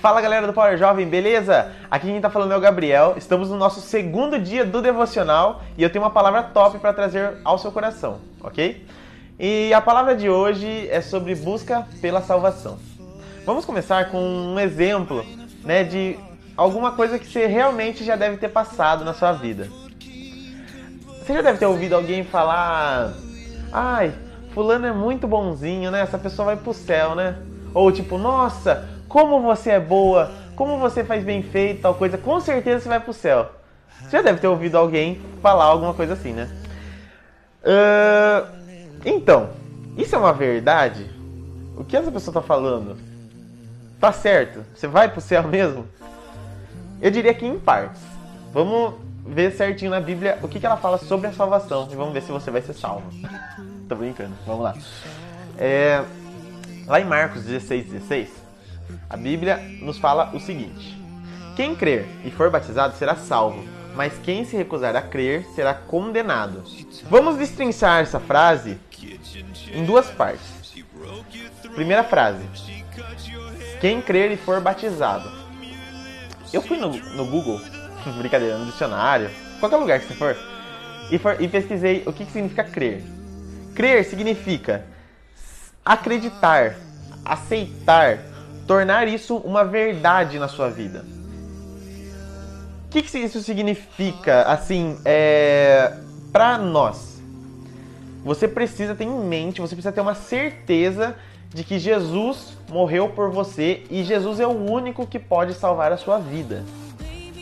Fala galera do Power Jovem, beleza? Aqui quem tá falando é o Gabriel. Estamos no nosso segundo dia do devocional e eu tenho uma palavra top para trazer ao seu coração, ok? E a palavra de hoje é sobre busca pela salvação. Vamos começar com um exemplo, né, de alguma coisa que você realmente já deve ter passado na sua vida. Você já deve ter ouvido alguém falar: "Ai, fulano é muito bonzinho, né? Essa pessoa vai pro céu, né?" Ou tipo, "Nossa, como você é boa, como você faz bem feito, tal coisa, com certeza você vai pro céu. Você já deve ter ouvido alguém falar alguma coisa assim, né? Uh, então, isso é uma verdade? O que essa pessoa tá falando? Tá certo? Você vai pro céu mesmo? Eu diria que em partes. Vamos ver certinho na Bíblia o que, que ela fala sobre a salvação e vamos ver se você vai ser salvo. Tô brincando, vamos lá. É, lá em Marcos 16, 16, a Bíblia nos fala o seguinte: Quem crer e for batizado será salvo, mas quem se recusar a crer será condenado. Vamos destrinchar essa frase em duas partes. Primeira frase: Quem crer e for batizado. Eu fui no, no Google, brincadeira, no dicionário, qualquer lugar que você for, e, for, e pesquisei o que, que significa crer. Crer significa acreditar, aceitar, tornar isso uma verdade na sua vida. O que, que isso significa, assim, é, para nós? Você precisa ter em mente, você precisa ter uma certeza de que Jesus morreu por você e Jesus é o único que pode salvar a sua vida.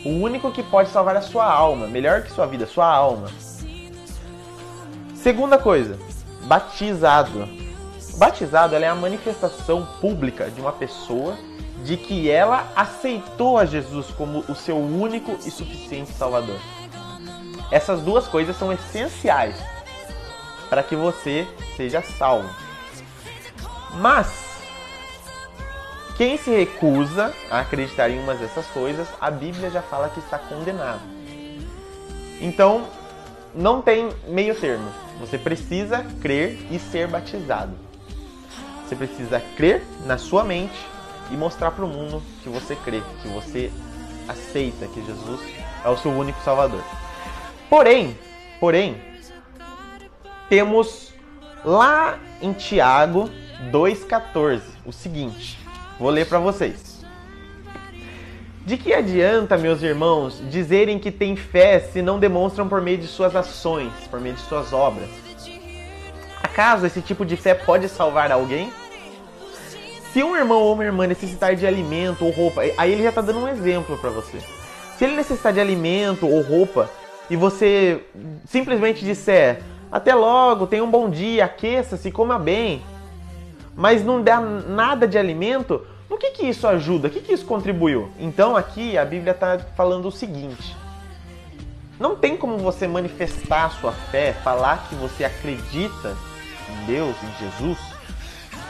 O único que pode salvar a sua alma, melhor que sua vida, sua alma. Segunda coisa, batizado. Batizado é a manifestação pública de uma pessoa de que ela aceitou a Jesus como o seu único e suficiente Salvador. Essas duas coisas são essenciais para que você seja salvo. Mas quem se recusa a acreditar em uma dessas coisas, a Bíblia já fala que está condenado. Então, não tem meio termo. Você precisa crer e ser batizado. Você precisa crer na sua mente e mostrar para o mundo que você crê, que você aceita que Jesus é o seu único Salvador. Porém, porém, temos lá em Tiago 2,14 o seguinte. Vou ler para vocês. De que adianta, meus irmãos, dizerem que têm fé se não demonstram por meio de suas ações, por meio de suas obras? Acaso esse tipo de fé pode salvar alguém? Se um irmão ou uma irmã necessitar de alimento ou roupa, aí ele já está dando um exemplo para você. Se ele necessitar de alimento ou roupa e você simplesmente disser até logo, tenha um bom dia, aqueça-se, coma bem, mas não dá nada de alimento, no que, que isso ajuda? O que, que isso contribuiu? Então aqui a Bíblia está falando o seguinte: não tem como você manifestar sua fé, falar que você acredita Deus, em Jesus,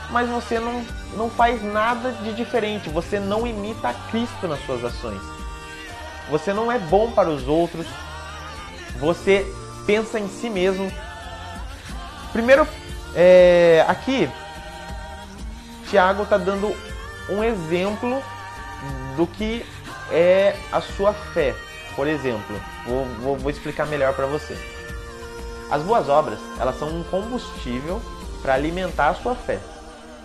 mas você não, não faz nada de diferente, você não imita Cristo nas suas ações. Você não é bom para os outros, você pensa em si mesmo. Primeiro, é, aqui, Tiago está dando um exemplo do que é a sua fé. Por exemplo, vou, vou, vou explicar melhor para você. As boas obras, elas são um combustível para alimentar a sua fé.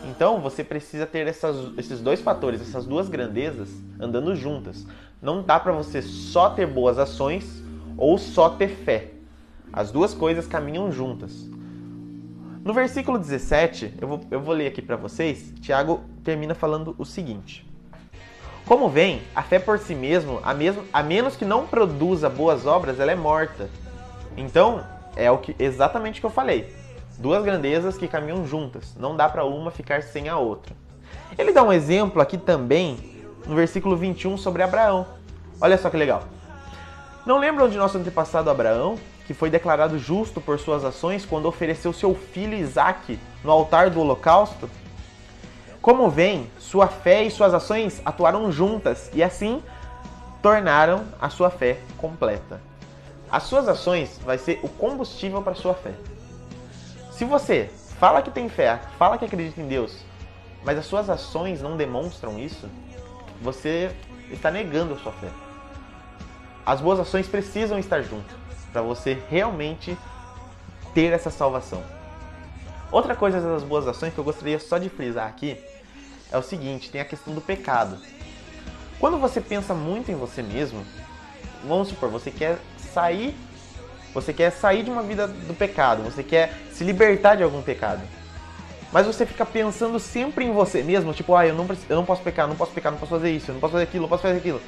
Então você precisa ter essas, esses dois fatores, essas duas grandezas andando juntas. Não dá para você só ter boas ações ou só ter fé. As duas coisas caminham juntas. No versículo 17, eu vou, eu vou ler aqui para vocês, Tiago termina falando o seguinte: Como vem, a fé por si mesmo, a, mesmo, a menos que não produza boas obras, ela é morta. Então, é o que exatamente o que eu falei duas grandezas que caminham juntas, não dá para uma ficar sem a outra. Ele dá um exemplo aqui também no versículo 21 sobre Abraão. Olha só que legal. Não lembram de nosso antepassado Abraão, que foi declarado justo por suas ações quando ofereceu seu filho Isaque no altar do holocausto? Como vem, sua fé e suas ações atuaram juntas e assim tornaram a sua fé completa. As suas ações vai ser o combustível para sua fé. Se você fala que tem fé, fala que acredita em Deus, mas as suas ações não demonstram isso, você está negando a sua fé. As boas ações precisam estar junto para você realmente ter essa salvação. Outra coisa das boas ações que eu gostaria só de frisar aqui é o seguinte: tem a questão do pecado. Quando você pensa muito em você mesmo, vamos supor, você quer sair, você quer sair de uma vida do pecado, você quer se libertar de algum pecado. Mas você fica pensando sempre em você mesmo, tipo, ah, eu não, eu não posso pecar, não posso pecar, não posso fazer isso, não posso fazer aquilo, não posso fazer aquilo.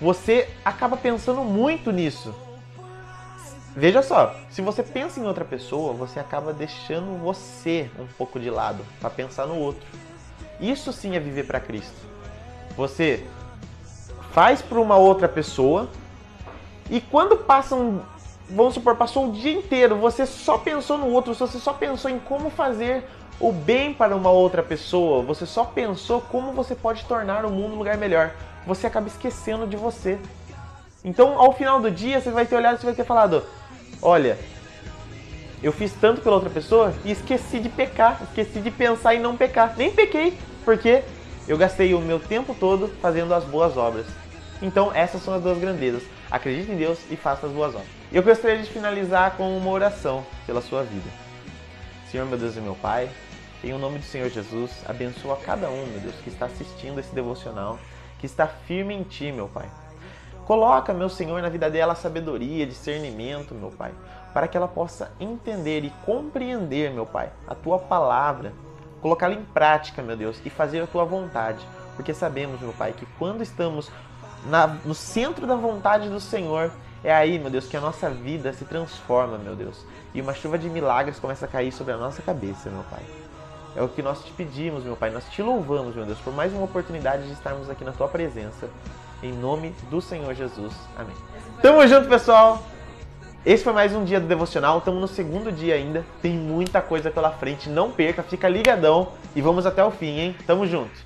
Você acaba pensando muito nisso. Veja só, se você pensa em outra pessoa, você acaba deixando você um pouco de lado para pensar no outro. Isso sim é viver para Cristo. Você faz para uma outra pessoa e quando passam, vamos supor, passou o dia inteiro, você só pensou no outro, você só pensou em como fazer o bem para uma outra pessoa, você só pensou como você pode tornar o mundo um lugar melhor. Você acaba esquecendo de você. Então, ao final do dia, você vai ter olhado e você vai ter falado: Olha, eu fiz tanto pela outra pessoa e esqueci de pecar, esqueci de pensar em não pecar. Nem pequei, porque eu gastei o meu tempo todo fazendo as boas obras. Então, essas são as duas grandezas. Acredite em Deus e faça as boas obras. Eu gostaria de finalizar com uma oração pela sua vida. Senhor, meu Deus e meu Pai, em o nome do Senhor Jesus, abençoa cada um, meu Deus, que está assistindo esse devocional, que está firme em Ti, meu Pai. Coloca, meu Senhor, na vida dela sabedoria, discernimento, meu Pai, para que ela possa entender e compreender, meu Pai, a tua palavra, colocá-la em prática, meu Deus, e fazer a tua vontade. Porque sabemos, meu Pai, que quando estamos na, no centro da vontade do Senhor, é aí, meu Deus, que a nossa vida se transforma, meu Deus. E uma chuva de milagres começa a cair sobre a nossa cabeça, meu Pai. É o que nós te pedimos, meu Pai. Nós te louvamos, meu Deus, por mais uma oportunidade de estarmos aqui na tua presença. Em nome do Senhor Jesus. Amém. Tamo junto, pessoal. Esse foi mais um dia do devocional. Estamos no segundo dia ainda. Tem muita coisa pela frente. Não perca, fica ligadão e vamos até o fim, hein? Tamo junto.